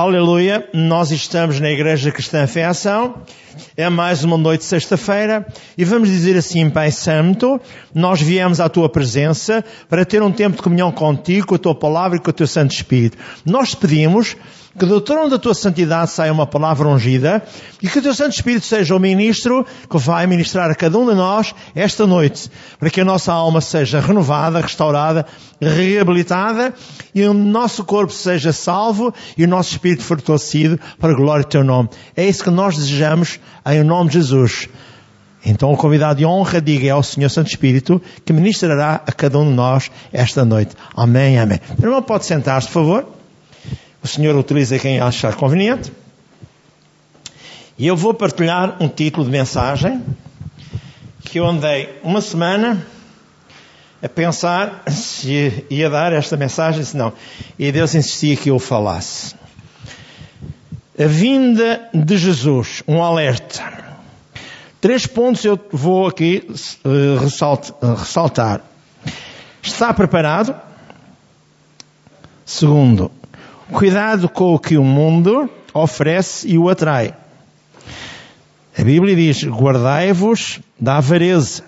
Aleluia, nós estamos na Igreja Cristã Fé Ação, é mais uma noite de sexta-feira e vamos dizer assim, Pai Santo, nós viemos à Tua presença para ter um tempo de comunhão contigo, com a Tua Palavra e com o Teu Santo Espírito. Nós pedimos que do trono da tua santidade saia uma palavra ungida e que o teu Santo Espírito seja o ministro que vai ministrar a cada um de nós esta noite, para que a nossa alma seja renovada, restaurada, reabilitada e o nosso corpo seja salvo e o nosso espírito fortalecido para a glória do teu nome. É isso que nós desejamos em nome de Jesus. Então o convidado de honra diga ao Senhor Santo Espírito que ministrará a cada um de nós esta noite. Amém, amém. Irmão, pode sentar-se, por favor. O Senhor utiliza quem achar conveniente. E eu vou partilhar um título de mensagem que eu andei uma semana a pensar se ia dar esta mensagem, se não. E Deus insistia que eu falasse. A vinda de Jesus, um alerta. Três pontos eu vou aqui uh, ressaltar. Está preparado? Segundo, Cuidado com o que o mundo oferece e o atrai. A Bíblia diz: guardai-vos da avareza.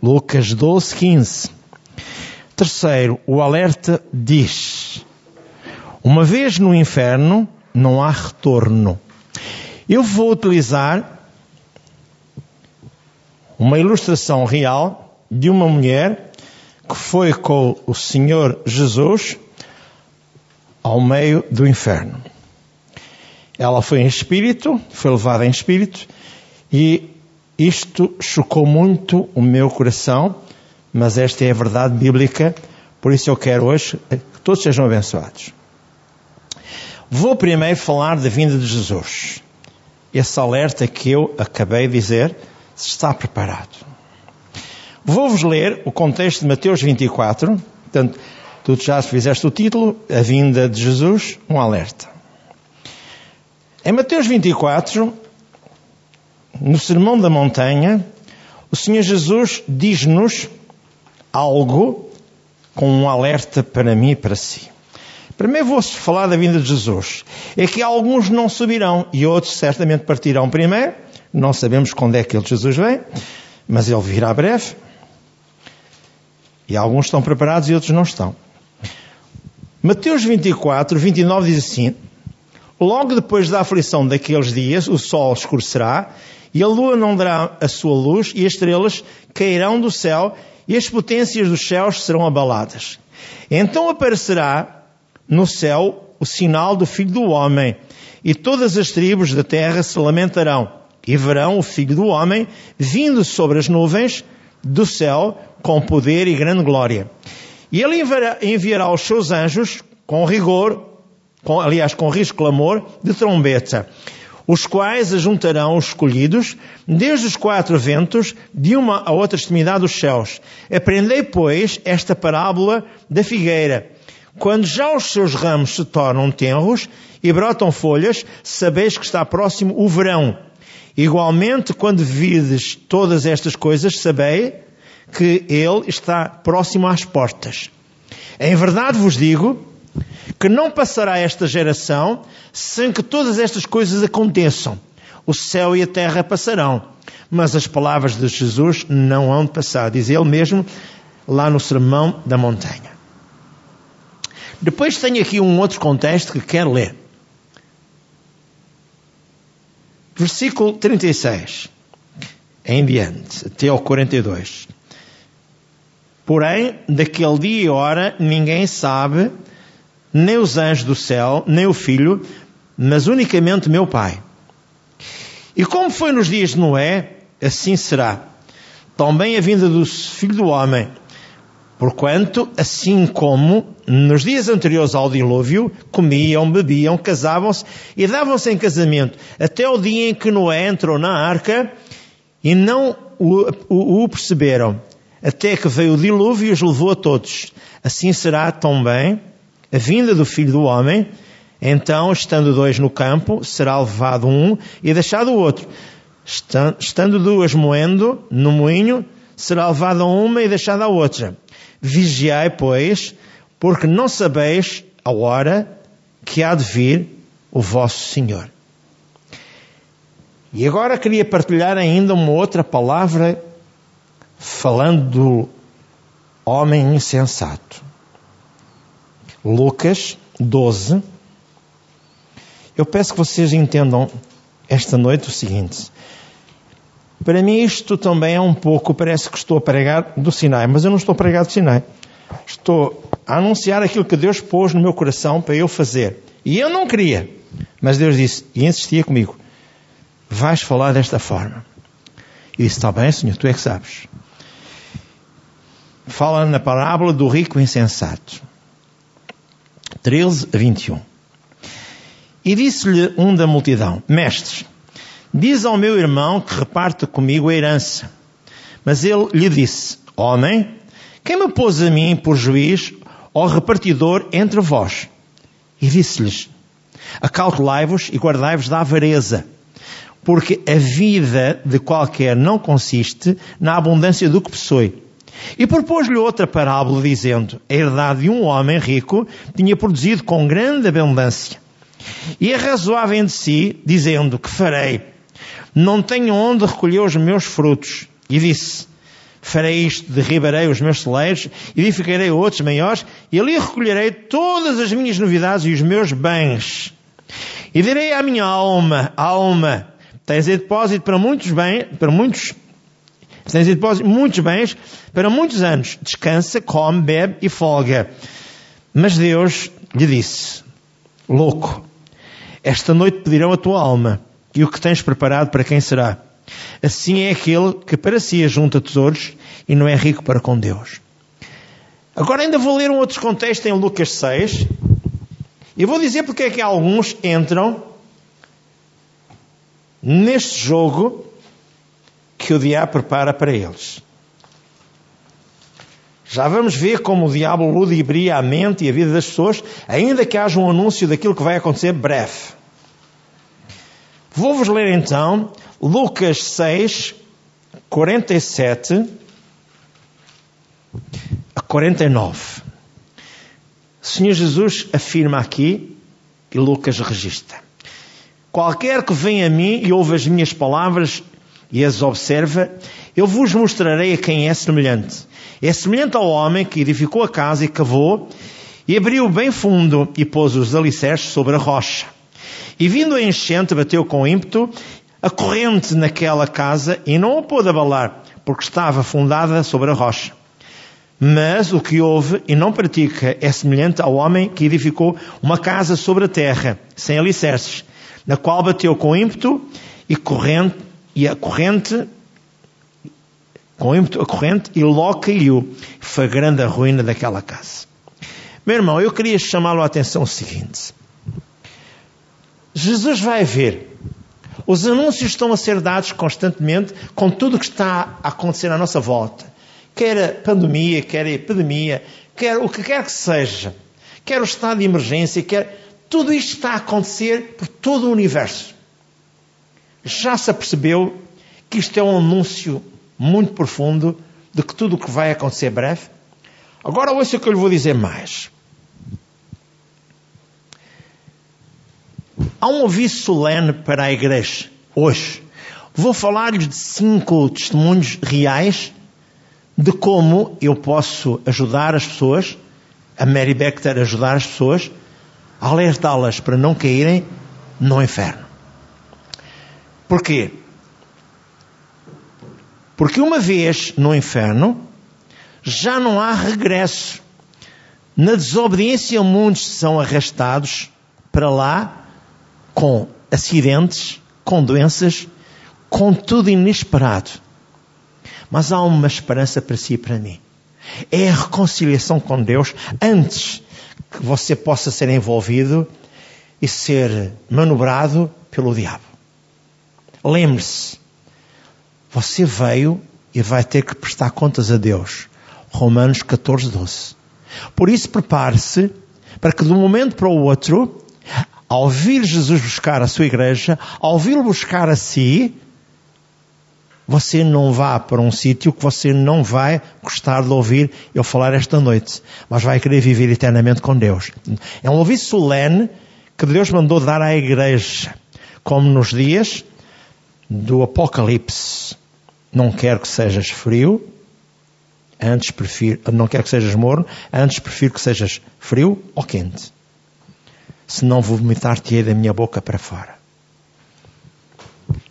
Lucas 12, 15. Terceiro, o alerta diz: uma vez no inferno, não há retorno. Eu vou utilizar uma ilustração real de uma mulher que foi com o Senhor Jesus ao meio do inferno. Ela foi em espírito, foi levada em espírito, e isto chocou muito o meu coração, mas esta é a verdade bíblica, por isso eu quero hoje que todos sejam abençoados. Vou primeiro falar da vinda de Jesus. Esse alerta que eu acabei de dizer, está preparado. Vou-vos ler o contexto de Mateus 24, portanto, Tu já fizeste o título, A Vinda de Jesus, um alerta. Em Mateus 24, no Sermão da Montanha, o Senhor Jesus diz-nos algo com um alerta para mim e para si. Primeiro vou-vos falar da vinda de Jesus. É que alguns não subirão e outros certamente partirão primeiro. Não sabemos quando é que ele Jesus vem, mas ele virá breve. E alguns estão preparados e outros não estão. Mateus 24, 29 diz assim: Logo depois da aflição daqueles dias, o sol escurecerá, e a lua não dará a sua luz, e as estrelas cairão do céu, e as potências dos céus serão abaladas. Então aparecerá no céu o sinal do Filho do Homem, e todas as tribos da terra se lamentarão, e verão o Filho do Homem vindo sobre as nuvens do céu com poder e grande glória. E ele enviará os seus anjos com rigor, com, aliás, com risco clamor de trombeta, os quais ajuntarão os escolhidos desde os quatro ventos de uma a outra extremidade dos céus. Aprendei, pois, esta parábola da figueira. Quando já os seus ramos se tornam tenros e brotam folhas, sabeis que está próximo o verão. Igualmente, quando vides todas estas coisas, sabei que ele está próximo às portas. Em verdade vos digo que não passará esta geração sem que todas estas coisas aconteçam. O céu e a terra passarão, mas as palavras de Jesus não hão de passar, diz ele mesmo lá no Sermão da Montanha. Depois tenho aqui um outro contexto que quero ler. Versículo 36 em diante, até ao 42. Porém, daquele dia e hora ninguém sabe, nem os anjos do céu, nem o filho, mas unicamente meu Pai. E como foi nos dias de Noé, assim será. Também a vinda do Filho do Homem. Porquanto, assim como nos dias anteriores ao dilúvio, comiam, bebiam, casavam-se e davam-se em casamento, até o dia em que Noé entrou na arca e não o, o, o perceberam até que veio o dilúvio e os levou a todos. Assim será também a vinda do Filho do Homem. Então, estando dois no campo, será levado um e deixado o outro. Estando duas moendo no moinho, será levada uma e deixada a outra. Vigiai, pois, porque não sabeis a hora que há de vir o vosso Senhor. E agora queria partilhar ainda uma outra palavra falando do homem insensato. Lucas 12. Eu peço que vocês entendam esta noite o seguinte. Para mim isto também é um pouco, parece que estou a pregar do Sinai, mas eu não estou a pregar do Sinai. Estou a anunciar aquilo que Deus pôs no meu coração para eu fazer. E eu não queria. Mas Deus disse, e insistia comigo, vais falar desta forma. E disse, está bem, Senhor, tu é que sabes. Fala na parábola do rico insensato. 13 a 21. E disse-lhe um da multidão, mestres, Diz ao meu irmão que reparte comigo a herança. Mas ele lhe disse, homem, quem me pôs a mim por juiz ou repartidor entre vós? E disse-lhes, acautelai-vos e guardai-vos da avareza, porque a vida de qualquer não consiste na abundância do que possui. E propôs-lhe outra parábola, dizendo, a herdade de um homem rico tinha produzido com grande abundância. E arrazoava entre si, dizendo, que farei? não tenho onde recolher os meus frutos. E disse, farei isto, derribarei os meus celeiros, edificarei outros maiores, e ali recolherei todas as minhas novidades e os meus bens. E direi à minha alma, alma, tens em depósito para muitos bens, para muitos, tens em depósito muitos bens, para muitos anos. Descansa, come, bebe e folga. Mas Deus lhe disse, louco, esta noite pedirão a tua alma e o que tens preparado para quem será. Assim é aquele que para si ajunta tesouros e não é rico para com Deus. Agora ainda vou ler um outro contexto em Lucas 6 e vou dizer porque é que alguns entram neste jogo que o diabo prepara para eles. Já vamos ver como o diabo ludibria a mente e a vida das pessoas, ainda que haja um anúncio daquilo que vai acontecer breve. Vou-vos ler então Lucas 6, 47 a 49. O Senhor Jesus afirma aqui, e Lucas registra: Qualquer que venha a mim e ouve as minhas palavras e as observa, eu vos mostrarei a quem é semelhante. É semelhante ao homem que edificou a casa e cavou, e abriu bem fundo e pôs os alicerces sobre a rocha. E vindo a enchente, bateu com ímpeto a corrente naquela casa e não a pôde abalar, porque estava fundada sobre a rocha. Mas o que houve e não pratica é semelhante ao homem que edificou uma casa sobre a terra, sem alicerces, na qual bateu com ímpeto e corrente, e a corrente, com ímpeto a corrente, e logo caiu. Foi grande a ruína daquela casa. Meu irmão, eu queria chamá-lo a atenção o seguinte. Jesus vai ver. Os anúncios estão a ser dados constantemente com tudo o que está a acontecer à nossa volta. Quer a pandemia, quer a epidemia, quer o que quer que seja, quer o estado de emergência, quer. Tudo isto está a acontecer por todo o universo. Já se apercebeu que isto é um anúncio muito profundo de que tudo o que vai acontecer breve? Agora ouça o que eu lhe vou dizer mais. Há um aviso solene para a igreja hoje. Vou falar-lhes de cinco testemunhos reais de como eu posso ajudar as pessoas, a Mary Becker ajudar as pessoas, alertá-las para não caírem no inferno. Porquê? Porque uma vez no inferno, já não há regresso. Na desobediência, muitos são arrastados para lá com acidentes, com doenças, com tudo inesperado. Mas há uma esperança para si e para mim. É a reconciliação com Deus antes que você possa ser envolvido e ser manobrado pelo diabo. Lembre-se, você veio e vai ter que prestar contas a Deus. Romanos 14, 12. Por isso, prepare-se para que de um momento para o outro ao vir Jesus buscar a sua igreja, ao vir buscar a si, você não vá para um sítio que você não vai gostar de ouvir eu falar esta noite, mas vai querer viver eternamente com Deus. É um aviso solene que Deus mandou dar à igreja, como nos dias do Apocalipse. Não quero que sejas frio, antes prefiro, não quero que sejas morno, antes prefiro que sejas frio ou quente. Se não vomitar-te-ei da minha boca para fora.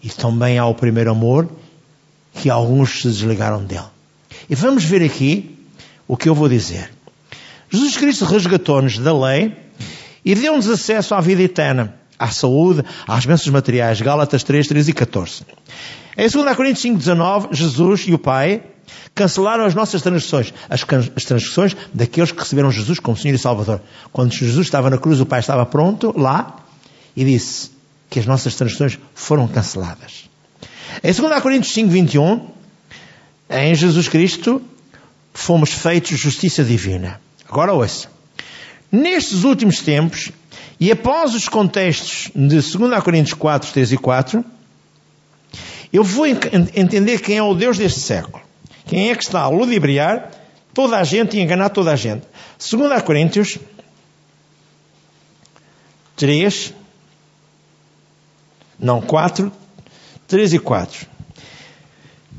E também há o primeiro amor, que alguns se desligaram dele. E vamos ver aqui o que eu vou dizer. Jesus Cristo resgatou-nos da lei e deu-nos acesso à vida eterna, à saúde, às bênçãos materiais. Gálatas 3, 13 e 14. Em 2 Coríntios 5, 19, Jesus e o Pai cancelaram as nossas transgressões, as, as transgressões daqueles que receberam Jesus como Senhor e Salvador. Quando Jesus estava na cruz, o Pai estava pronto lá e disse que as nossas transgressões foram canceladas. Em 2 Coríntios 5, 21, em Jesus Cristo fomos feitos justiça divina. Agora ouça. Nestes últimos tempos, e após os contextos de 2 Coríntios 4, 3 e 4, eu vou entender quem é o Deus deste século. Quem é que está a ludibriar toda a gente e enganar toda a gente. 2 Coríntios 3, não 4, 3 e 4.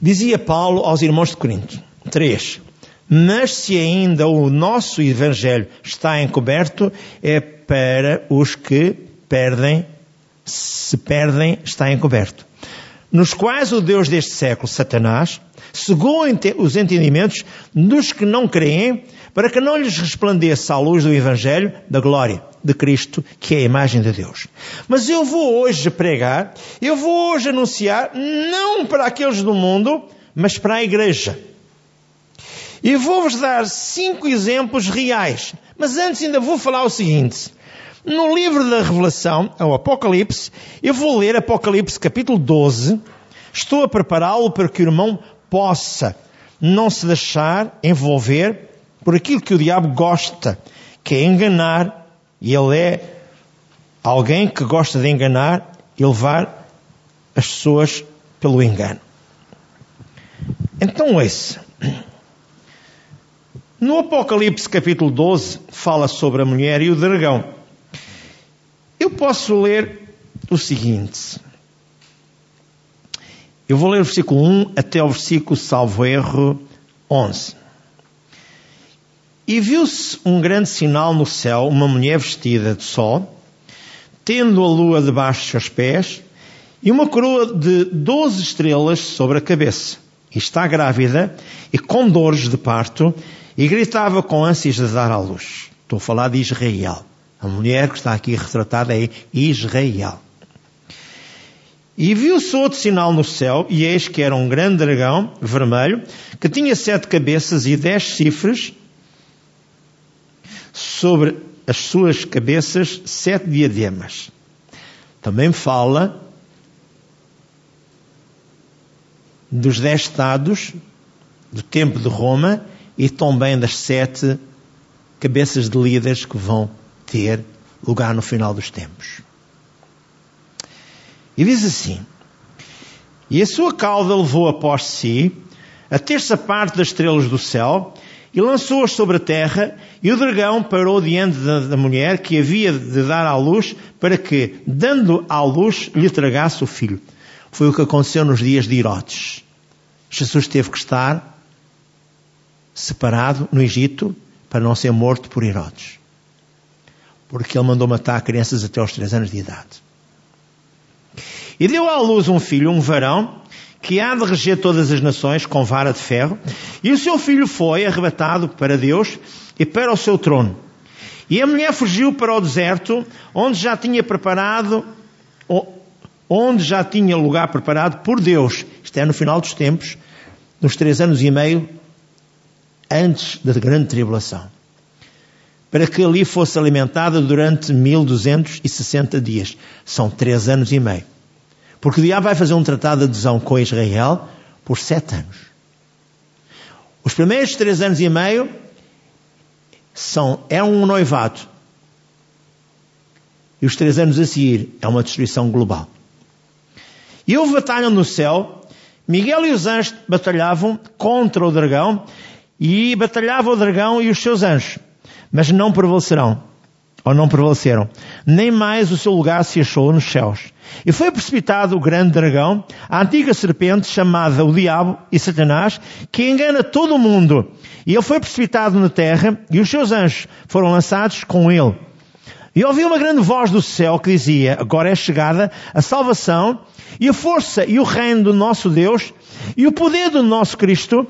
Dizia Paulo aos irmãos de Corinto, 3. Mas se ainda o nosso evangelho está encoberto, é para os que perdem, se perdem, está encoberto. Nos quais o Deus deste século, Satanás, cegou os entendimentos dos que não creem, para que não lhes resplandeça a luz do Evangelho da glória de Cristo, que é a imagem de Deus. Mas eu vou hoje pregar, eu vou hoje anunciar, não para aqueles do mundo, mas para a igreja. E vou-vos dar cinco exemplos reais. Mas antes ainda vou falar o seguinte. No livro da Revelação, ao Apocalipse, eu vou ler Apocalipse capítulo 12. Estou a prepará-lo para que o irmão possa não se deixar envolver por aquilo que o diabo gosta, que é enganar, e ele é alguém que gosta de enganar e levar as pessoas pelo engano. Então, esse. No Apocalipse capítulo 12 fala sobre a mulher e o dragão. Eu posso ler o seguinte. Eu vou ler o versículo 1 até o versículo, salvo erro, 11. E viu-se um grande sinal no céu, uma mulher vestida de sol, tendo a lua debaixo dos seus pés, e uma coroa de doze estrelas sobre a cabeça. E está grávida e com dores de parto, e gritava com ânsias de dar à luz. Estou a falar de Israel. A mulher que está aqui retratada é Israel. E viu-se outro sinal no céu, e eis que era um grande dragão vermelho, que tinha sete cabeças e dez chifres, sobre as suas cabeças sete diademas. Também fala dos dez estados do tempo de Roma e também das sete cabeças de líderes que vão ter lugar no final dos tempos. E diz assim: E a sua cauda levou após si a terça parte das estrelas do céu e lançou-as sobre a terra, e o dragão parou diante da, da, mulher que havia de dar à luz, para que, dando à luz, lhe tragasse o filho. Foi o que aconteceu nos dias de Herodes. Jesus teve que estar separado no Egito para não ser morto por Herodes. Porque ele mandou matar crianças até aos três anos de idade. E deu à luz um filho, um varão, que há de reger todas as nações com vara de ferro, e o seu filho foi arrebatado para Deus e para o seu trono. E a mulher fugiu para o deserto, onde já tinha preparado, onde já tinha lugar preparado por Deus. Isto é no final dos tempos, nos três anos e meio antes da grande tribulação. Para que ali fosse alimentada durante 1260 dias. São três anos e meio. Porque o diabo vai fazer um tratado de adesão com Israel por sete anos. Os primeiros três anos e meio são, é um noivado. E os três anos a seguir é uma destruição global. E houve batalha no céu. Miguel e os anjos batalhavam contra o dragão e batalhava o dragão e os seus anjos, mas não prevalecerão. ou não prevaleceram, nem mais o seu lugar se achou nos céus. E foi precipitado o grande dragão, a antiga serpente chamada o Diabo e Satanás, que engana todo o mundo. E ele foi precipitado na terra e os seus anjos foram lançados com ele. E ouvi uma grande voz do céu que dizia, agora é chegada a salvação e a força e o reino do nosso Deus e o poder do nosso Cristo,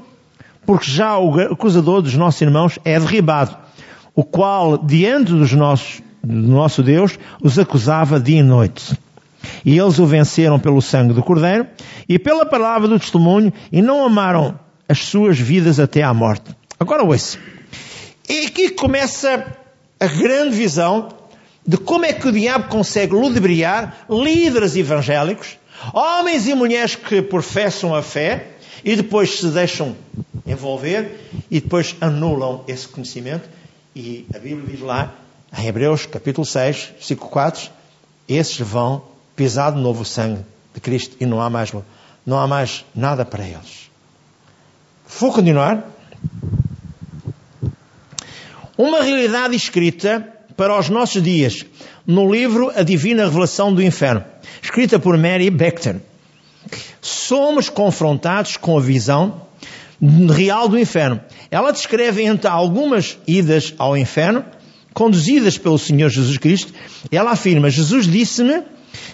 porque já o acusador dos nossos irmãos é derribado o qual, diante dos nossos, do nosso Deus, os acusava dia e noite. E eles o venceram pelo sangue do Cordeiro e pela palavra do testemunho e não amaram as suas vidas até à morte. Agora ouça. E aqui começa a grande visão de como é que o diabo consegue ludibriar líderes evangélicos, homens e mulheres que professam a fé e depois se deixam envolver e depois anulam esse conhecimento e a Bíblia diz lá, em Hebreus capítulo 6, versículo 4, esses vão pisar de novo o sangue de Cristo e não há mais, não há mais nada para eles. Vou continuar. Uma realidade escrita para os nossos dias no livro A Divina Revelação do Inferno, escrita por Mary Bechter. Somos confrontados com a visão real do inferno. Ela descreve entre algumas idas ao inferno, conduzidas pelo Senhor Jesus Cristo, ela afirma: Jesus disse-me,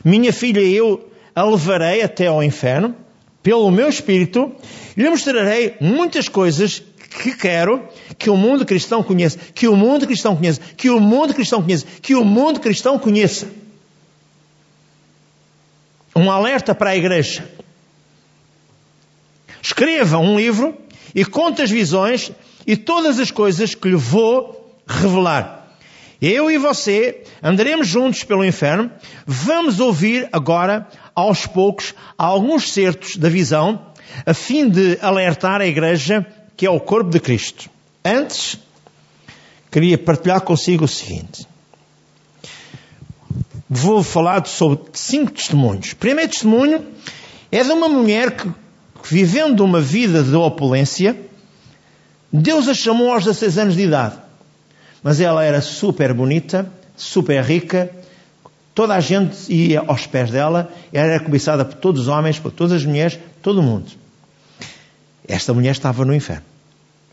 minha filha, eu a levarei até ao inferno, pelo meu espírito, e lhe mostrarei muitas coisas que quero que o mundo cristão conheça, que o mundo cristão conheça, que o mundo cristão conheça, que o mundo cristão conheça. Um alerta para a igreja. Escreva um livro e conte as visões e todas as coisas que lhe vou revelar. Eu e você andaremos juntos pelo inferno. Vamos ouvir agora, aos poucos, alguns certos da visão, a fim de alertar a igreja que é o corpo de Cristo. Antes, queria partilhar consigo o seguinte. Vou falar sobre cinco testemunhos. O primeiro testemunho é de uma mulher que vivendo uma vida de opulência, Deus a chamou aos 16 anos de idade. Mas ela era super bonita, super rica, toda a gente ia aos pés dela, ela era cobiçada por todos os homens, por todas as mulheres, todo o mundo. Esta mulher estava no inferno.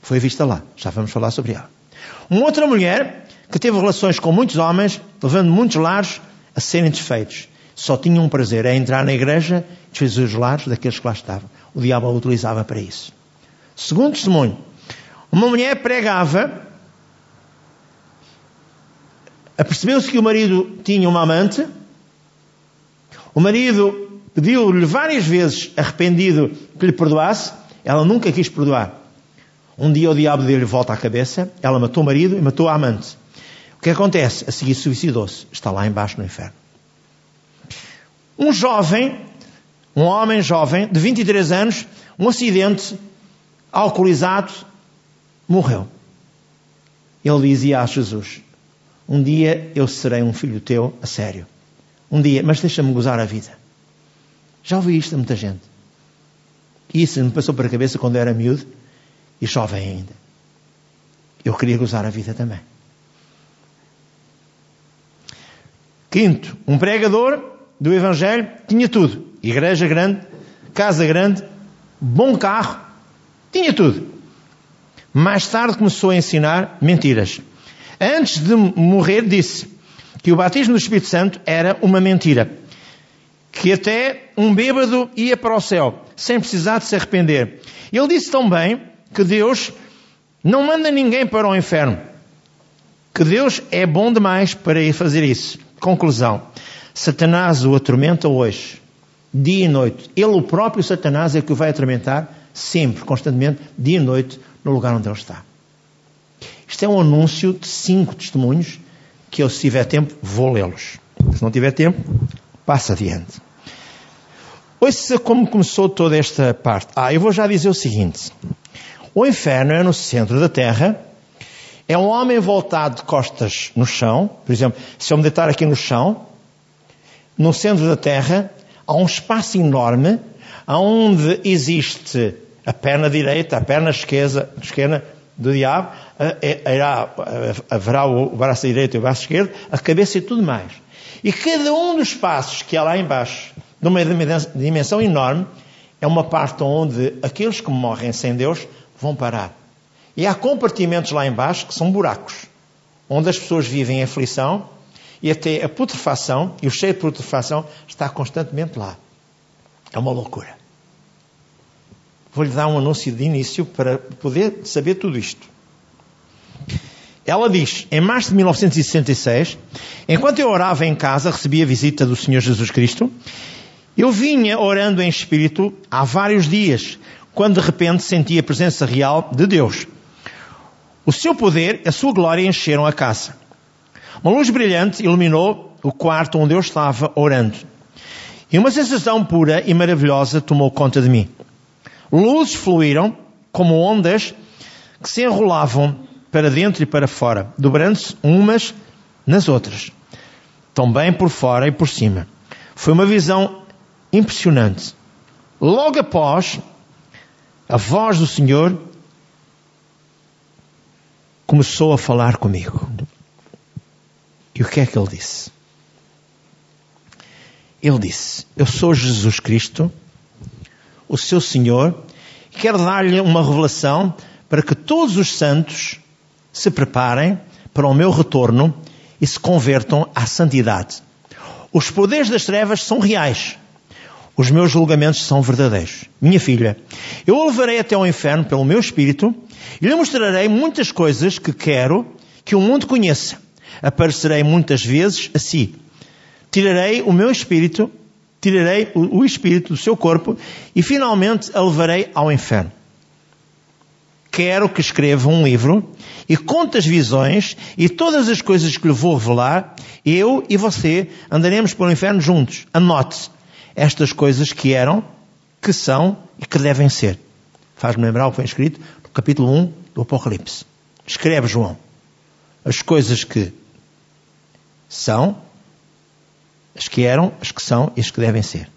Foi vista lá. Já vamos falar sobre ela. Uma outra mulher que teve relações com muitos homens, levando muitos lares a serem desfeitos. Só tinha um prazer, é entrar na igreja e desfazer os lares daqueles que lá estavam o diabo a utilizava para isso. Segundo testemunho, uma mulher pregava, apercebeu-se que o marido tinha uma amante, o marido pediu-lhe várias vezes, arrependido, que lhe perdoasse, ela nunca quis perdoar. Um dia o diabo deu-lhe volta à cabeça, ela matou o marido e matou a amante. O que acontece? A seguir suicidou-se. Está lá embaixo no inferno. Um jovem um homem jovem, de 23 anos, um acidente, alcoolizado, morreu. Ele dizia a Jesus: Um dia eu serei um filho teu, a sério. Um dia, mas deixa-me gozar a vida. Já ouvi isto a muita gente. E isso me passou para a cabeça quando eu era miúdo e jovem ainda. Eu queria gozar a vida também. Quinto, um pregador do Evangelho tinha tudo. Igreja grande, casa grande, bom carro, tinha tudo. Mais tarde começou a ensinar mentiras. Antes de morrer, disse que o batismo do Espírito Santo era uma mentira. Que até um bêbado ia para o céu, sem precisar de se arrepender. Ele disse também que Deus não manda ninguém para o inferno. Que Deus é bom demais para ir fazer isso. Conclusão. Satanás o atormenta hoje dia e noite. Ele, o próprio Satanás, é que o vai atormentar sempre, constantemente, dia e noite, no lugar onde ele está. Isto é um anúncio de cinco testemunhos que eu, se tiver tempo, vou lê-los. Se não tiver tempo, passa adiante. Ouça como começou toda esta parte. Ah, eu vou já dizer o seguinte. O inferno é no centro da terra, é um homem voltado de costas no chão, por exemplo, se eu me deitar aqui no chão, no centro da terra, há um espaço enorme onde existe a perna direita, a perna esquerda, esquerda do diabo, irá, haverá o braço direito e o braço esquerdo, a cabeça e tudo mais. E cada um dos passos que há lá embaixo, numa dimensão enorme, é uma parte onde aqueles que morrem sem Deus vão parar. E há compartimentos lá embaixo que são buracos, onde as pessoas vivem em aflição e até a putrefação, e o cheio de putrefação está constantemente lá. É uma loucura. Vou-lhe dar um anúncio de início para poder saber tudo isto. Ela diz, em março de 1966, enquanto eu orava em casa, recebi a visita do Senhor Jesus Cristo. Eu vinha orando em espírito há vários dias, quando de repente senti a presença real de Deus. O seu poder, a sua glória encheram a casa. Uma luz brilhante iluminou o quarto onde eu estava orando. E uma sensação pura e maravilhosa tomou conta de mim. Luzes fluíram como ondas que se enrolavam para dentro e para fora, dobrando-se umas nas outras, também por fora e por cima. Foi uma visão impressionante. Logo após, a voz do Senhor começou a falar comigo. E o que é que ele disse? Ele disse: Eu sou Jesus Cristo, o seu Senhor, e quero dar-lhe uma revelação para que todos os santos se preparem para o meu retorno e se convertam à santidade. Os poderes das trevas são reais. Os meus julgamentos são verdadeiros. Minha filha, eu o levarei até ao inferno pelo meu espírito e lhe mostrarei muitas coisas que quero que o mundo conheça. Aparecerei muitas vezes assim. Tirarei o meu espírito, tirarei o espírito do seu corpo e finalmente a levarei ao inferno quero que escreva um livro e conte as visões e todas as coisas que lhe vou revelar, eu e você andaremos pelo inferno juntos. Anote estas coisas que eram, que são e que devem ser. Faz-me lembrar o que foi escrito no capítulo 1 do Apocalipse. Escreve João as coisas que são, as que eram, as que são e as que devem ser.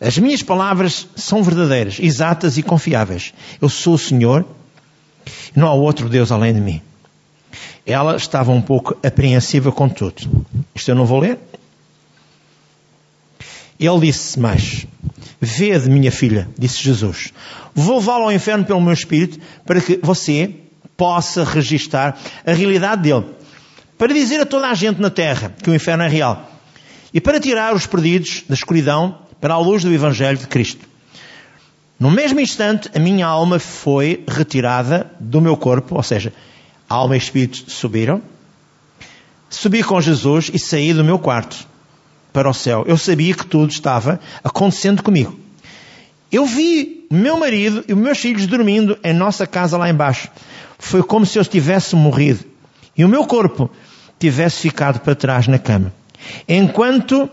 As minhas palavras são verdadeiras, exatas e confiáveis. Eu sou o Senhor, não há outro Deus além de mim. Ela estava um pouco apreensiva com tudo. Isto eu não vou ler. Ele disse mais: Vede, minha filha, disse Jesus, vou levá-lo ao inferno pelo meu espírito para que você possa registar a realidade dele. Para dizer a toda a gente na terra que o inferno é real. E para tirar os perdidos da escuridão para a luz do Evangelho de Cristo. No mesmo instante, a minha alma foi retirada do meu corpo, ou seja, alma e espírito subiram. Subi com Jesus e saí do meu quarto para o céu. Eu sabia que tudo estava acontecendo comigo. Eu vi meu marido e meus filhos dormindo em nossa casa lá embaixo. Foi como se eu tivesse morrido e o meu corpo tivesse ficado para trás na cama. Enquanto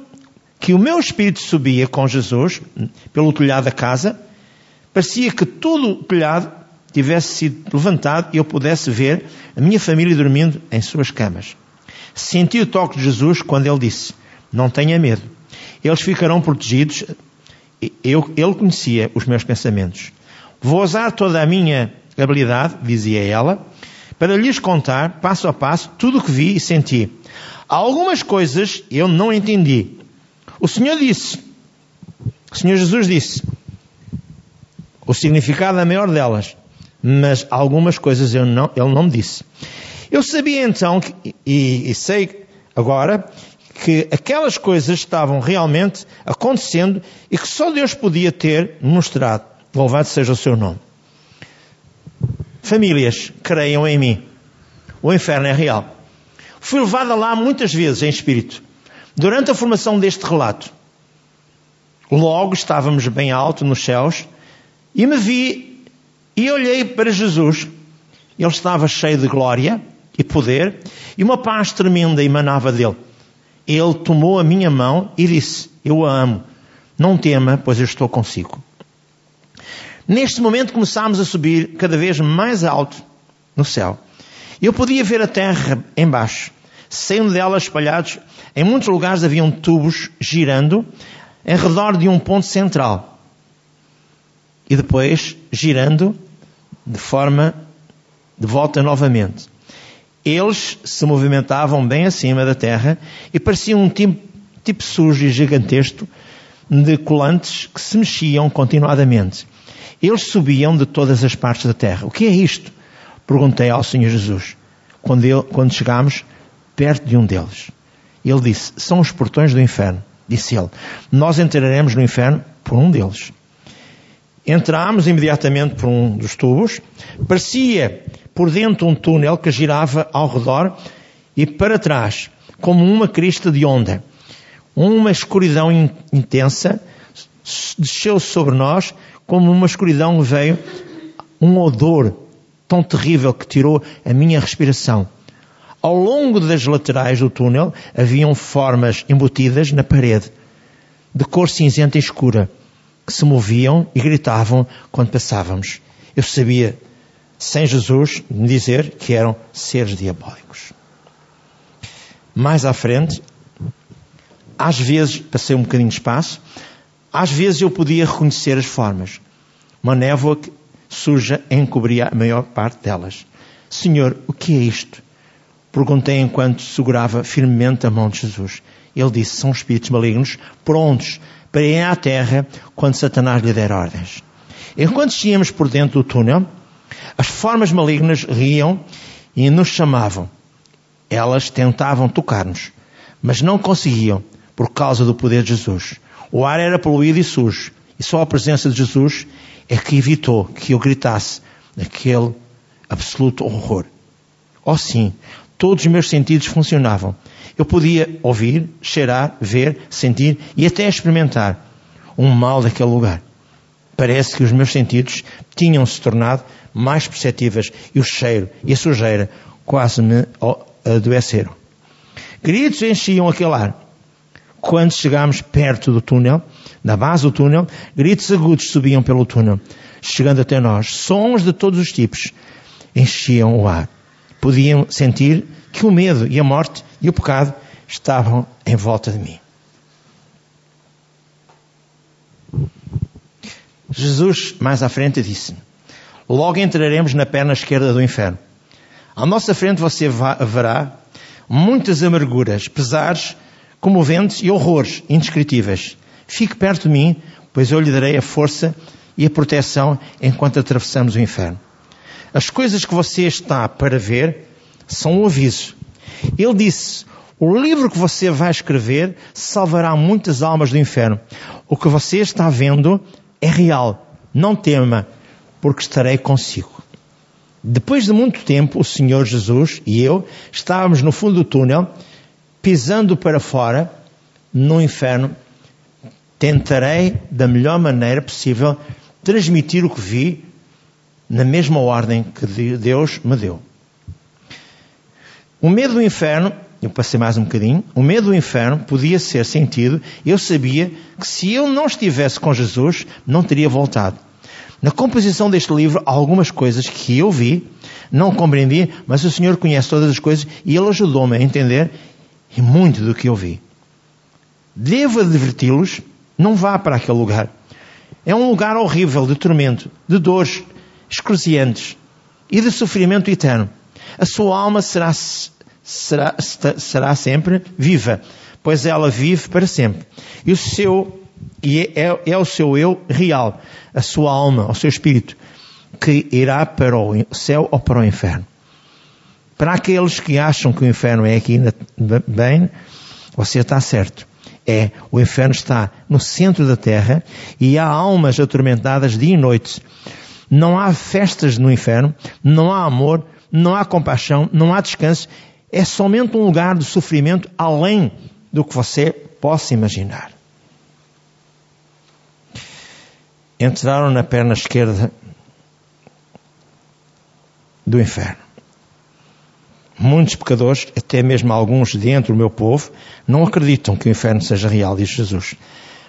que o meu espírito subia com Jesus pelo telhado da casa, parecia que todo o telhado tivesse sido levantado e eu pudesse ver a minha família dormindo em suas camas. Senti o toque de Jesus quando ele disse: Não tenha medo, eles ficarão protegidos. Eu, ele conhecia os meus pensamentos. Vou usar toda a minha habilidade, dizia ela, para lhes contar, passo a passo, tudo o que vi e senti. Algumas coisas eu não entendi, o Senhor disse, o Senhor Jesus disse, o significado é maior delas, mas algumas coisas eu não, ele não me disse. Eu sabia então, que, e, e sei agora, que aquelas coisas estavam realmente acontecendo e que só Deus podia ter mostrado. Louvado seja o seu nome. Famílias, creiam em mim. O inferno é real. Fui levada lá muitas vezes em espírito. Durante a formação deste relato, logo estávamos bem alto nos céus e me vi e olhei para Jesus. Ele estava cheio de glória e poder e uma paz tremenda emanava dele. Ele tomou a minha mão e disse: Eu a amo. Não tema, pois eu estou consigo. Neste momento começámos a subir cada vez mais alto no céu. Eu podia ver a terra embaixo, saindo dela espalhados em muitos lugares haviam tubos girando em redor de um ponto central. E depois girando de forma de volta novamente. Eles se movimentavam bem acima da terra e pareciam um tipo, tipo sujo e gigantesco de colantes que se mexiam continuadamente. Eles subiam de todas as partes da terra. O que é isto? Perguntei ao Senhor Jesus, quando, ele, quando chegámos perto de um deles. Ele disse: São os portões do inferno. Disse ele: Nós entraremos no inferno por um deles. Entrámos imediatamente por um dos tubos. Parecia por dentro um túnel que girava ao redor e para trás, como uma crista de onda. Uma escuridão intensa desceu sobre nós, como uma escuridão veio um odor tão terrível que tirou a minha respiração. Ao longo das laterais do túnel haviam formas embutidas na parede, de cor cinzenta e escura, que se moviam e gritavam quando passávamos. Eu sabia, sem Jesus me dizer, que eram seres diabólicos. Mais à frente, às vezes, passei um bocadinho de espaço, às vezes eu podia reconhecer as formas. Uma névoa suja encobria a maior parte delas. Senhor, o que é isto? Perguntei enquanto segurava firmemente a mão de Jesus. Ele disse: São espíritos malignos prontos para ir à terra quando Satanás lhe der ordens. Enquanto tínhamos por dentro do túnel, as formas malignas riam e nos chamavam. Elas tentavam tocar-nos, mas não conseguiam por causa do poder de Jesus. O ar era poluído e sujo, e só a presença de Jesus é que evitou que eu gritasse naquele absoluto horror. Oh sim, todos os meus sentidos funcionavam. Eu podia ouvir, cheirar, ver, sentir e até experimentar um mal daquele lugar. Parece que os meus sentidos tinham se tornado mais perceptíveis e o cheiro e a sujeira quase me adoeceram. Gritos enchiam aquele ar. Quando chegámos perto do túnel, na base do túnel, gritos agudos subiam pelo túnel, chegando até nós. Sons de todos os tipos enchiam o ar podiam sentir que o medo e a morte e o pecado estavam em volta de mim. Jesus, mais à frente, disse: Logo entraremos na perna esquerda do inferno. À nossa frente você verá muitas amarguras, pesares, comoventes e horrores indescritíveis. Fique perto de mim, pois eu lhe darei a força e a proteção enquanto atravessamos o inferno. As coisas que você está para ver são um aviso. Ele disse: O livro que você vai escrever salvará muitas almas do inferno. O que você está vendo é real. Não tema, porque estarei consigo. Depois de muito tempo, o Senhor Jesus e eu estávamos no fundo do túnel, pisando para fora, no inferno. Tentarei, da melhor maneira possível, transmitir o que vi na mesma ordem que Deus me deu. O medo do inferno, eu passei mais um bocadinho, o medo do inferno podia ser sentido, eu sabia que se eu não estivesse com Jesus, não teria voltado. Na composição deste livro, há algumas coisas que eu vi, não compreendi, mas o Senhor conhece todas as coisas e Ele ajudou-me a entender e muito do que eu vi. Devo adverti-los, não vá para aquele lugar. É um lugar horrível de tormento, de dores, excruciantes e de sofrimento eterno. A sua alma será, será, será sempre viva, pois ela vive para sempre. E o seu e é, é, é o seu eu real, a sua alma, o seu espírito, que irá para o céu ou para o inferno. Para aqueles que acham que o inferno é aqui bem, você está certo. É, o inferno está no centro da terra e há almas atormentadas dia e noite não há festas no inferno, não há amor, não há compaixão, não há descanso. É somente um lugar de sofrimento além do que você possa imaginar. Entraram na perna esquerda do inferno. Muitos pecadores, até mesmo alguns dentro do meu povo, não acreditam que o inferno seja real, diz Jesus.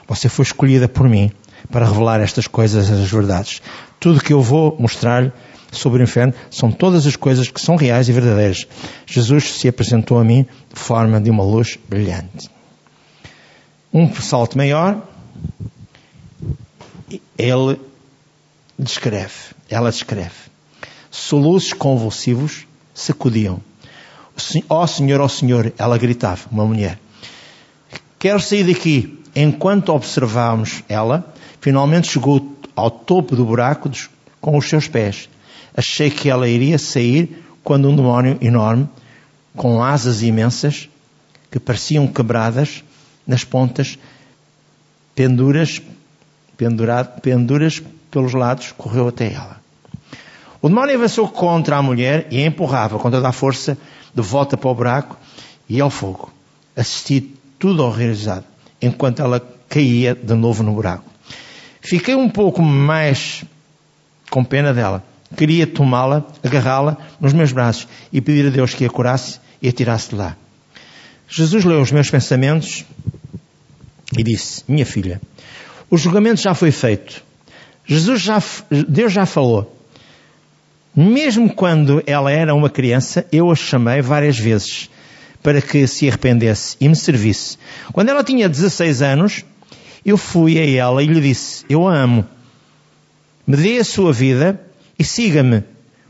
Você foi escolhida por mim para revelar estas coisas, as verdades. Tudo que eu vou mostrar sobre o inferno são todas as coisas que são reais e verdadeiras. Jesus se apresentou a mim de forma de uma luz brilhante. Um salto maior, ele descreve, ela descreve. Soluços convulsivos sacudiam. Ó oh, Senhor, ó oh, Senhor, ela gritava, uma mulher. Quero sair daqui. Enquanto observávamos ela, finalmente chegou ao topo do buraco com os seus pés. Achei que ela iria sair quando um demónio enorme, com asas imensas, que pareciam quebradas nas pontas, penduras, pendurado, penduras pelos lados, correu até ela. O demónio avançou contra a mulher e a empurrava com toda a força de volta para o buraco e ao fogo. Assisti tudo horrorizado, enquanto ela caía de novo no buraco. Fiquei um pouco mais com pena dela. Queria tomá-la, agarrá-la nos meus braços e pedir a Deus que a curasse e a tirasse de lá. Jesus leu os meus pensamentos e disse: Minha filha, o julgamento já foi feito. Jesus já, Deus já falou. Mesmo quando ela era uma criança, eu a chamei várias vezes para que se arrependesse e me servisse. Quando ela tinha 16 anos, eu fui a ela e lhe disse: Eu a amo. Me dê a sua vida e siga-me,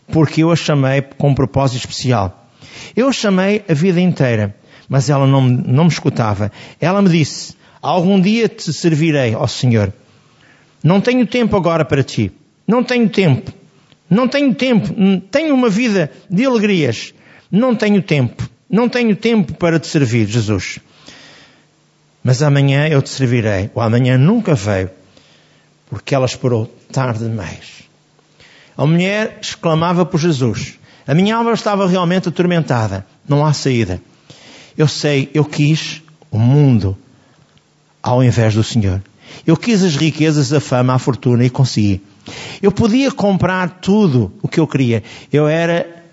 porque eu a chamei com um propósito especial. Eu a chamei a vida inteira, mas ela não, não me escutava. Ela me disse: Algum dia te servirei, ó Senhor. Não tenho tempo agora para ti. Não tenho tempo. Não tenho tempo. Tenho uma vida de alegrias. Não tenho tempo. Não tenho tempo para te servir, Jesus mas amanhã eu te servirei. O amanhã nunca veio, porque ela esperou tarde demais. A mulher exclamava por Jesus. A minha alma estava realmente atormentada. Não há saída. Eu sei, eu quis o mundo ao invés do Senhor. Eu quis as riquezas, a fama, a fortuna e consegui. Eu podia comprar tudo o que eu queria. Eu era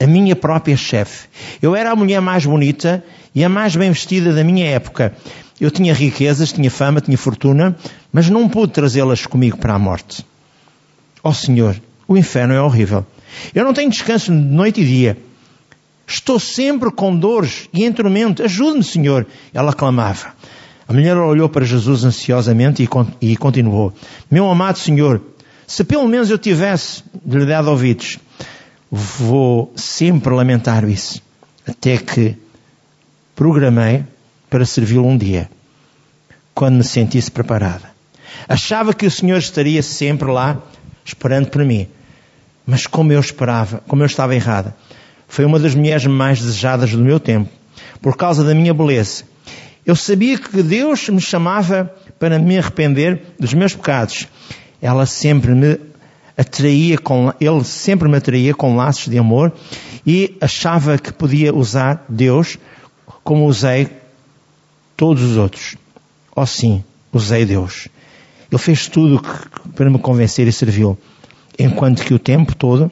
a minha própria chefe. Eu era a mulher mais bonita e a mais bem vestida da minha época. Eu tinha riquezas, tinha fama, tinha fortuna, mas não pude trazê-las comigo para a morte. Ó oh, Senhor, o inferno é horrível. Eu não tenho descanso de noite e dia. Estou sempre com dores e em tormento. Ajude-me, Senhor. Ela clamava. A mulher olhou para Jesus ansiosamente e continuou. Meu amado Senhor, se pelo menos eu tivesse lhe dado ouvidos, vou sempre lamentar isso. Até que programei para servi-lo um dia, quando me sentisse preparada. Achava que o Senhor estaria sempre lá, esperando por mim. Mas como eu esperava, como eu estava errada. Foi uma das mulheres mais desejadas do meu tempo, por causa da minha beleza. Eu sabia que Deus me chamava para me arrepender dos meus pecados. Ela sempre me atraía com, ele sempre me atraía com laços de amor e achava que podia usar Deus como usei todos os outros. Oh sim, usei Deus. Ele fez tudo para me convencer e serviu. Enquanto que o tempo todo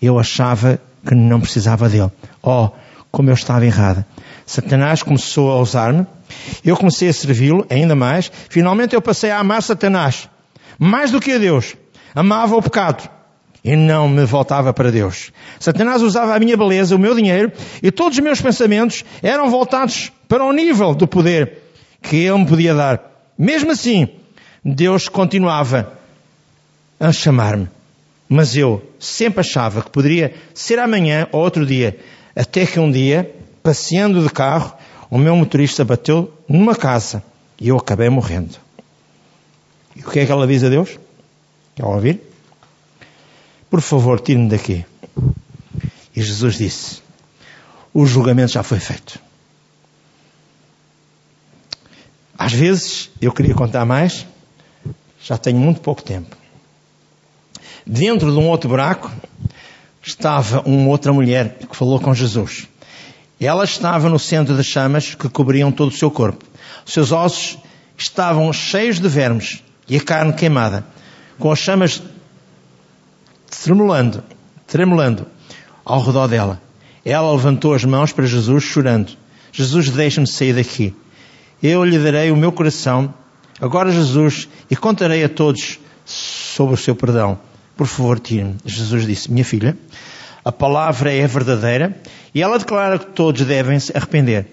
eu achava que não precisava dele. Oh, como eu estava errada. Satanás começou a usar-me. Eu comecei a servi-lo ainda mais. Finalmente eu passei a amar Satanás. Mais do que a Deus. Amava o pecado e não me voltava para Deus. Satanás usava a minha beleza, o meu dinheiro e todos os meus pensamentos eram voltados para o nível do poder que ele me podia dar. Mesmo assim, Deus continuava a chamar-me. Mas eu sempre achava que poderia ser amanhã ou outro dia. Até que um dia, passeando de carro, o meu motorista bateu numa casa e eu acabei morrendo. E o que é que ela diz a Deus? Quer ouvir? Por favor, tire-me daqui. E Jesus disse: O julgamento já foi feito. Às vezes, eu queria contar mais, já tenho muito pouco tempo. Dentro de um outro buraco estava uma outra mulher que falou com Jesus. Ela estava no centro das chamas que cobriam todo o seu corpo. Os seus ossos estavam cheios de vermes e a carne queimada, com as chamas tremulando, tremulando ao redor dela. Ela levantou as mãos para Jesus chorando. Jesus, deixa-me sair daqui. Eu lhe darei o meu coração. Agora, Jesus, e contarei a todos sobre o seu perdão. Por favor, tire-me. Jesus disse, minha filha, a palavra é verdadeira e ela declara que todos devem se arrepender,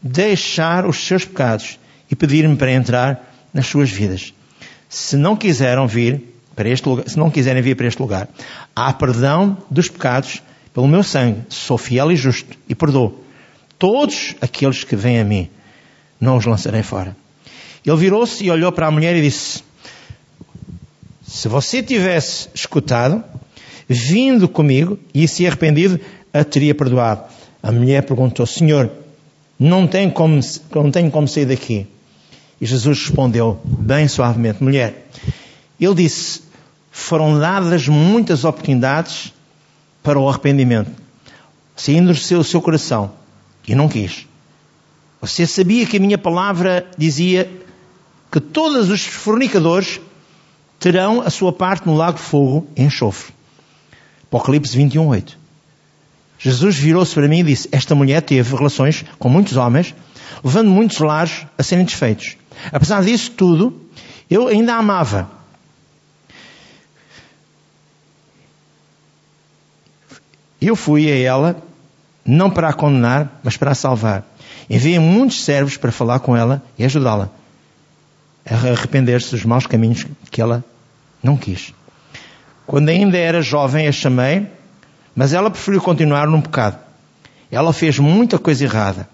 deixar os seus pecados e pedir-me para entrar nas suas vidas. Se não quiseram vir, para este lugar, se não quiserem vir para este lugar, há perdão dos pecados pelo meu sangue. Sou fiel e justo e perdoo todos aqueles que vêm a mim. Não os lançarei fora. Ele virou-se e olhou para a mulher e disse: Se você tivesse escutado, vindo comigo e se arrependido, a teria perdoado. A mulher perguntou: Senhor, não tenho como, não tenho como sair daqui. E Jesus respondeu, bem suavemente: Mulher, ele disse: foram dadas muitas oportunidades para o arrependimento. Você endureceu o seu coração e não quis. Você sabia que a minha palavra dizia que todos os fornicadores terão a sua parte no lago de fogo e enxofre. Apocalipse 21, 8. Jesus virou-se para mim e disse: Esta mulher teve relações com muitos homens, levando muitos lares a serem desfeitos. Apesar disso tudo, eu ainda a amava. Eu fui a ela, não para a condenar, mas para a salvar. Enviei muitos servos para falar com ela e ajudá-la a arrepender-se dos maus caminhos que ela não quis. Quando ainda era jovem, a chamei, mas ela preferiu continuar num pecado. Ela fez muita coisa errada.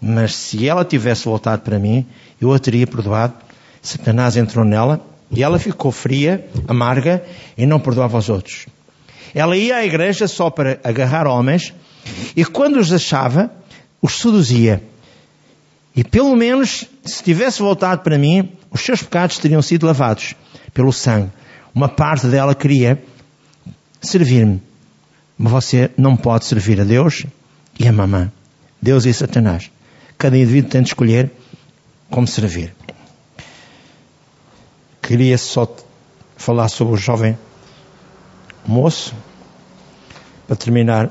Mas se ela tivesse voltado para mim, eu a teria perdoado. Satanás entrou nela e ela ficou fria, amarga e não perdoava os outros. Ela ia à igreja só para agarrar homens e quando os achava, os seduzia. E pelo menos, se tivesse voltado para mim, os seus pecados teriam sido lavados pelo sangue. Uma parte dela queria servir-me. Mas você não pode servir a Deus e a mamã. Deus e Satanás. Cada indivíduo tem de escolher como servir. Queria só falar sobre o jovem moço, para terminar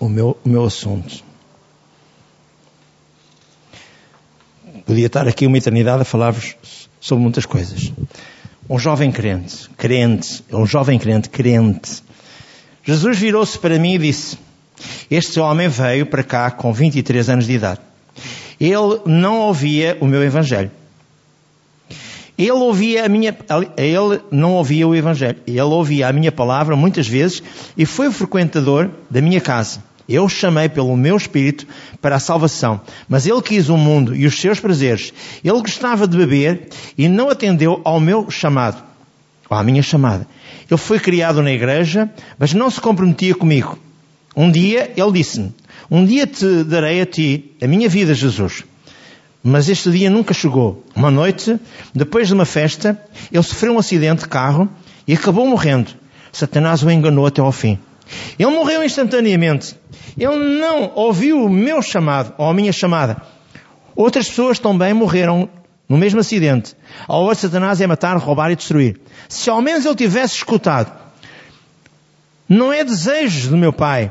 o meu, o meu assunto. Podia estar aqui uma eternidade a falar-vos sobre muitas coisas. Um jovem crente, crente, um jovem crente, crente. Jesus virou-se para mim e disse: Este homem veio para cá com 23 anos de idade. Ele não ouvia o meu evangelho. Ele ouvia a minha, ele não ouvia o evangelho. Ele ouvia a minha palavra muitas vezes e foi frequentador da minha casa. Eu o chamei pelo meu espírito para a salvação, mas ele quis o mundo e os seus prazeres. Ele gostava de beber e não atendeu ao meu chamado, ou à minha chamada. Ele foi criado na igreja, mas não se comprometia comigo. Um dia ele disse-me: Um dia te darei a ti a minha vida, Jesus. Mas este dia nunca chegou. Uma noite, depois de uma festa, ele sofreu um acidente de carro e acabou morrendo. Satanás o enganou até ao fim. Ele morreu instantaneamente. Ele não ouviu o meu chamado, ou a minha chamada. Outras pessoas também morreram no mesmo acidente. A obra de Satanás é matar, roubar e destruir. Se ao menos ele tivesse escutado, não é desejo do meu pai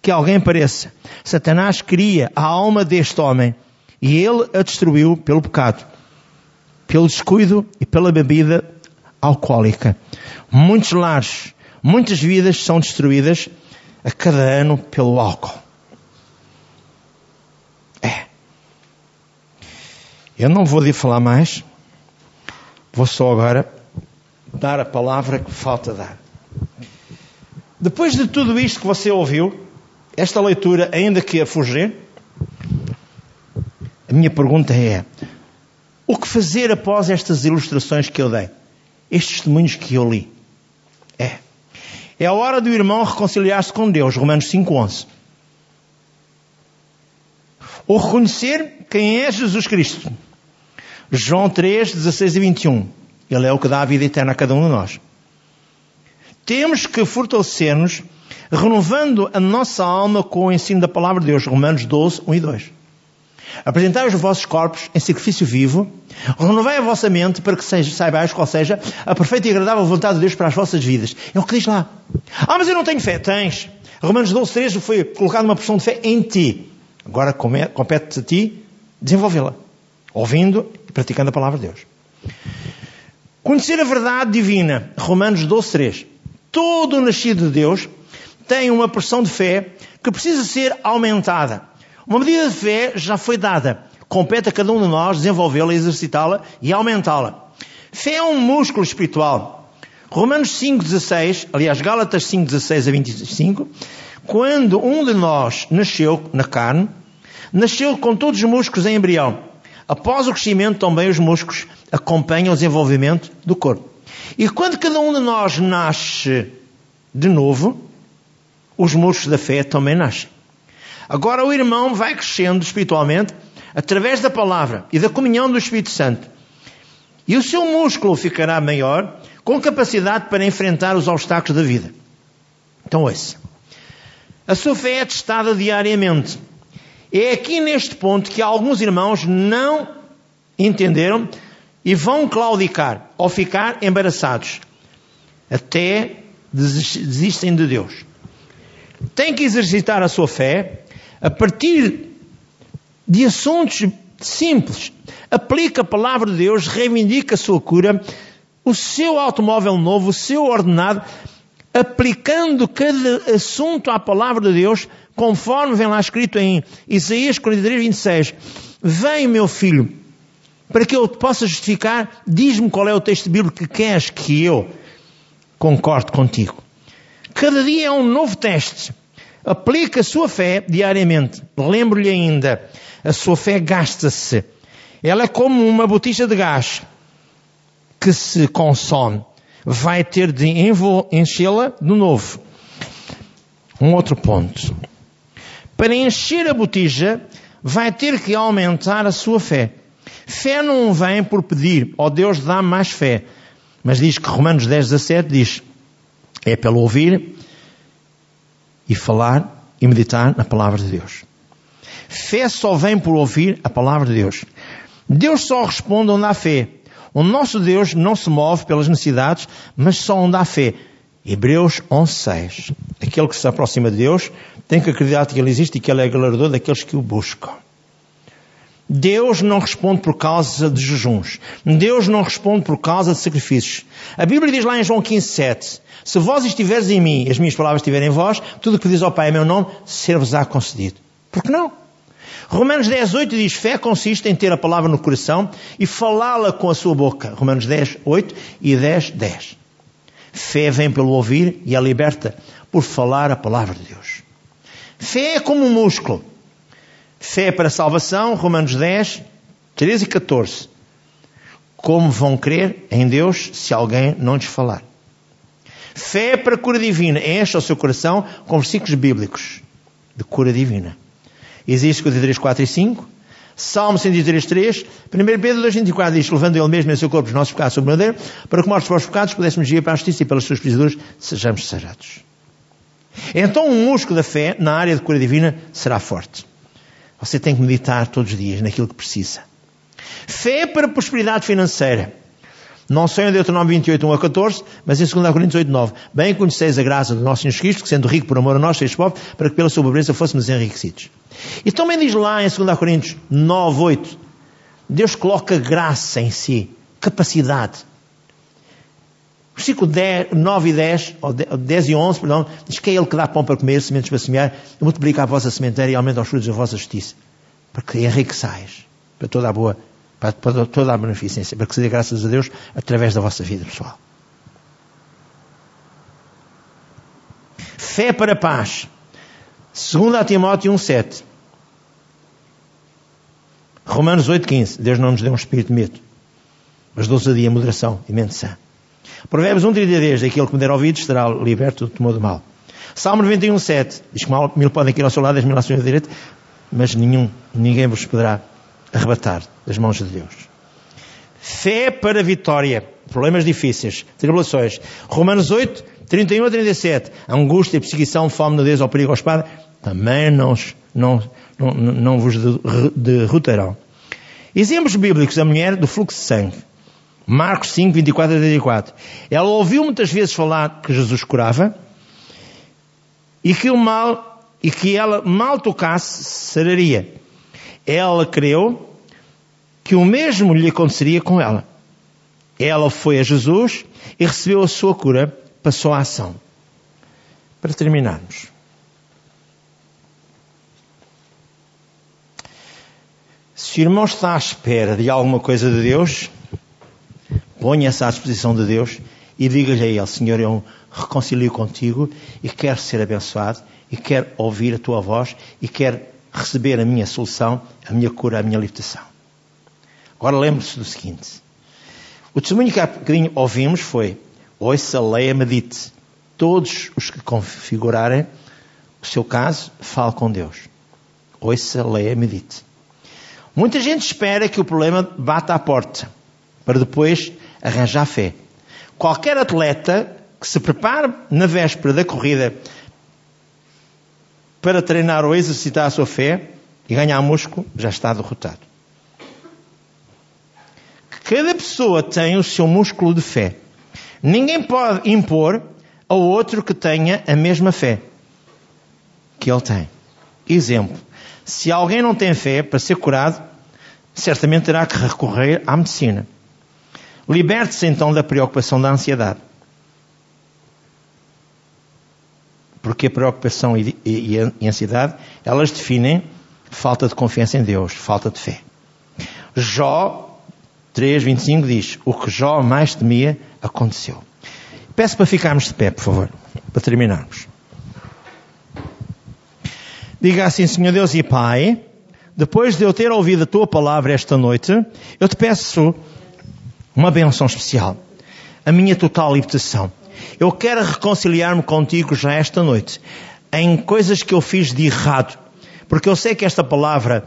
que alguém pareça. Satanás queria a alma deste homem e ele a destruiu pelo pecado, pelo descuido e pela bebida alcoólica. Muitos lares, muitas vidas são destruídas a cada ano pelo álcool. É. Eu não vou lhe falar mais. Vou só agora dar a palavra que falta dar. Depois de tudo isto que você ouviu, esta leitura, ainda que a fugir, a minha pergunta é: o que fazer após estas ilustrações que eu dei? Estes testemunhos que eu li? É. É a hora do irmão reconciliar-se com Deus, Romanos 5,11. Ou reconhecer quem é Jesus Cristo. João 3, 16 e 21. Ele é o que dá a vida eterna a cada um de nós. Temos que fortalecer-nos, renovando a nossa alma com o ensino da palavra de Deus, Romanos 12, 1 e 2. Apresentai os vossos corpos em sacrifício vivo, renovai a vossa mente para que seja, saibais qual seja a perfeita e agradável vontade de Deus para as vossas vidas. É o que diz lá. Ah, mas eu não tenho fé. Tens. Romanos 12, 3 foi colocado uma porção de fé em ti. Agora compete a ti desenvolvê-la. Ouvindo e praticando a palavra de Deus. Conhecer a verdade divina. Romanos 12, 3. Todo nascido de Deus tem uma porção de fé que precisa ser aumentada. Uma medida de fé já foi dada. Compete a cada um de nós desenvolvê-la, exercitá-la e aumentá-la. Fé é um músculo espiritual. Romanos 5,16, aliás, Gálatas 5,16 a 25, quando um de nós nasceu na carne, nasceu com todos os músculos em embrião. Após o crescimento, também os músculos acompanham o desenvolvimento do corpo. E quando cada um de nós nasce de novo, os músculos da fé também nascem. Agora o irmão vai crescendo espiritualmente através da palavra e da comunhão do Espírito Santo. E o seu músculo ficará maior, com capacidade para enfrentar os obstáculos da vida. Então, ouça. A sua fé é testada diariamente. É aqui neste ponto que alguns irmãos não entenderam e vão claudicar ou ficar embaraçados. Até desistem de Deus. Tem que exercitar a sua fé a partir de assuntos simples. Aplica a palavra de Deus, reivindica a sua cura, o seu automóvel novo, o seu ordenado, aplicando cada assunto à palavra de Deus, conforme vem lá escrito em Isaías 43, 26. Vem, meu filho, para que eu te possa justificar, diz-me qual é o texto bíblico que queres que eu concorde contigo. Cada dia é um novo teste. Aplique a sua fé diariamente. Lembro-lhe ainda, a sua fé gasta-se. Ela é como uma botija de gás que se consome. Vai ter de enchê-la de novo. Um outro ponto. Para encher a botija, vai ter que aumentar a sua fé. Fé não vem por pedir, ó oh Deus dá mais fé. Mas diz que Romanos 10, 17 diz, é pelo ouvir e falar e meditar na palavra de Deus. Fé só vem por ouvir a palavra de Deus. Deus só responde onde há fé. O nosso Deus não se move pelas necessidades, mas só onde há fé. Hebreus 11.6 Aquele que se aproxima de Deus tem que acreditar que Ele existe e que Ele é galardador daqueles que o buscam. Deus não responde por causa de jejuns. Deus não responde por causa de sacrifícios. A Bíblia diz lá em João 15, Se vós estiveres em mim as minhas palavras estiverem em vós, tudo o que diz ao Pai em meu nome, ser-vos-á concedido. Por que não? Romanos 10, 8 diz, fé consiste em ter a palavra no coração e falá-la com a sua boca. Romanos 10, 8 e 10, 10. Fé vem pelo ouvir e é liberta por falar a palavra de Deus. Fé é como um músculo. Fé para a salvação, Romanos 10, 13 e 14. Como vão crer em Deus se alguém não lhes falar? Fé para cura divina. Enche o seu coração com versículos bíblicos de cura divina. Existe 53, 4 e 5. Salmo 103, 3. 1 Pedro 2, 24 diz, levando ele mesmo em seu corpo os nossos pecados sobre o madeiro, para que mortos para os pecados pudéssemos ir para a justiça e pelas suas pisaduras sejamos sarados. Então um músculo da fé na área de cura divina será forte. Você tem que meditar todos os dias naquilo que precisa. Fé para prosperidade financeira. Não só em Deuteronômio 28, 1 a 14, mas em 2 Coríntios 8, 9. Bem conheceis a graça do nosso Senhor Cristo, que sendo rico por amor a nós, fez pobre, para que pela sua pobreza fôssemos enriquecidos. E também diz lá em 2 Coríntios 9, 8, Deus coloca graça em si, capacidade. Versículo 10, 9 e 10, ou 10 e 11, perdão, diz que é Ele que dá pão para comer, sementes para semear, multiplica a vossa sementeira e aumenta os frutos da vossa justiça, para que enriqueçais, para toda a boa, para toda a beneficência, para que se dê graças a Deus através da vossa vida pessoal. Fé para a paz. 2 Timóteo 1,7. Romanos 8,15. Deus não nos deu um espírito de medo, mas de ousadia, moderação e mente sã. Provérbios 1, 33, aquele que me der ouvidos será liberto do temor do mal. Salmo 91, 7, diz que mal, mil podem cair ao seu lado, dez mil à sua direita, mas nenhum, ninguém vos poderá arrebatar das mãos de Deus. Fé para a vitória. Problemas difíceis, tribulações. Romanos 8, 31 a 37. Angústia, perseguição, fome, nudez ou perigo ou espada, também não, não, não, não vos derrotarão. Exemplos bíblicos da mulher do fluxo de sangue. Marcos 5, 24 a 34. Ela ouviu muitas vezes falar que Jesus curava e que o mal, e que ela mal tocasse, sararia. Ela creu que o mesmo lhe aconteceria com ela. Ela foi a Jesus e recebeu a sua cura, passou a ação. Para terminarmos. Se o irmão está à espera de alguma coisa de Deus, ponha-se à disposição de Deus e diga-lhe a Ele, Senhor, eu reconcilio contigo e quero ser abençoado e quero ouvir a tua voz e quero receber a minha solução, a minha cura, a minha libertação. Agora lembre-se do seguinte. O testemunho que há bocadinho ouvimos foi ouça, leia, medite. Todos os que configurarem o seu caso, fale com Deus. Ouça, leia, medite. Muita gente espera que o problema bata à porta para depois arranjar fé. Qualquer atleta que se prepare na véspera da corrida para treinar ou exercitar a sua fé e ganhar músculo, já está derrotado. Cada pessoa tem o seu músculo de fé. Ninguém pode impor ao outro que tenha a mesma fé que ele tem. Exemplo: se alguém não tem fé para ser curado, certamente terá que recorrer à medicina. Liberte-se então da preocupação da ansiedade. Porque a preocupação e, e, e a ansiedade, elas definem falta de confiança em Deus, falta de fé. Jó 3,25 diz: O que Jó mais temia aconteceu. Peço para ficarmos de pé, por favor, para terminarmos. Diga assim, Senhor Deus e Pai, depois de eu ter ouvido a tua palavra esta noite, eu te peço uma benção especial. A minha total libertação. Eu quero reconciliar-me contigo já esta noite em coisas que eu fiz de errado. Porque eu sei que esta palavra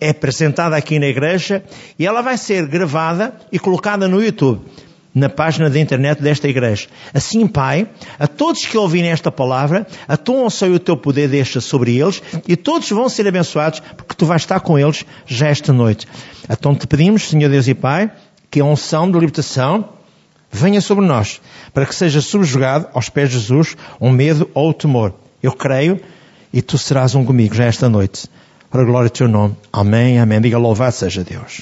é apresentada aqui na igreja e ela vai ser gravada e colocada no YouTube, na página da internet desta igreja. Assim, Pai, a todos que ouvirem esta palavra, a tua unção e o teu poder deixa sobre eles e todos vão ser abençoados porque tu vais estar com eles já esta noite. Então te pedimos, Senhor Deus e Pai, que a unção de libertação venha sobre nós, para que seja subjugado aos pés de Jesus um medo ou o temor. Eu creio e tu serás um comigo já esta noite. Para a glória do teu nome. Amém, amém. Diga louvado seja Deus.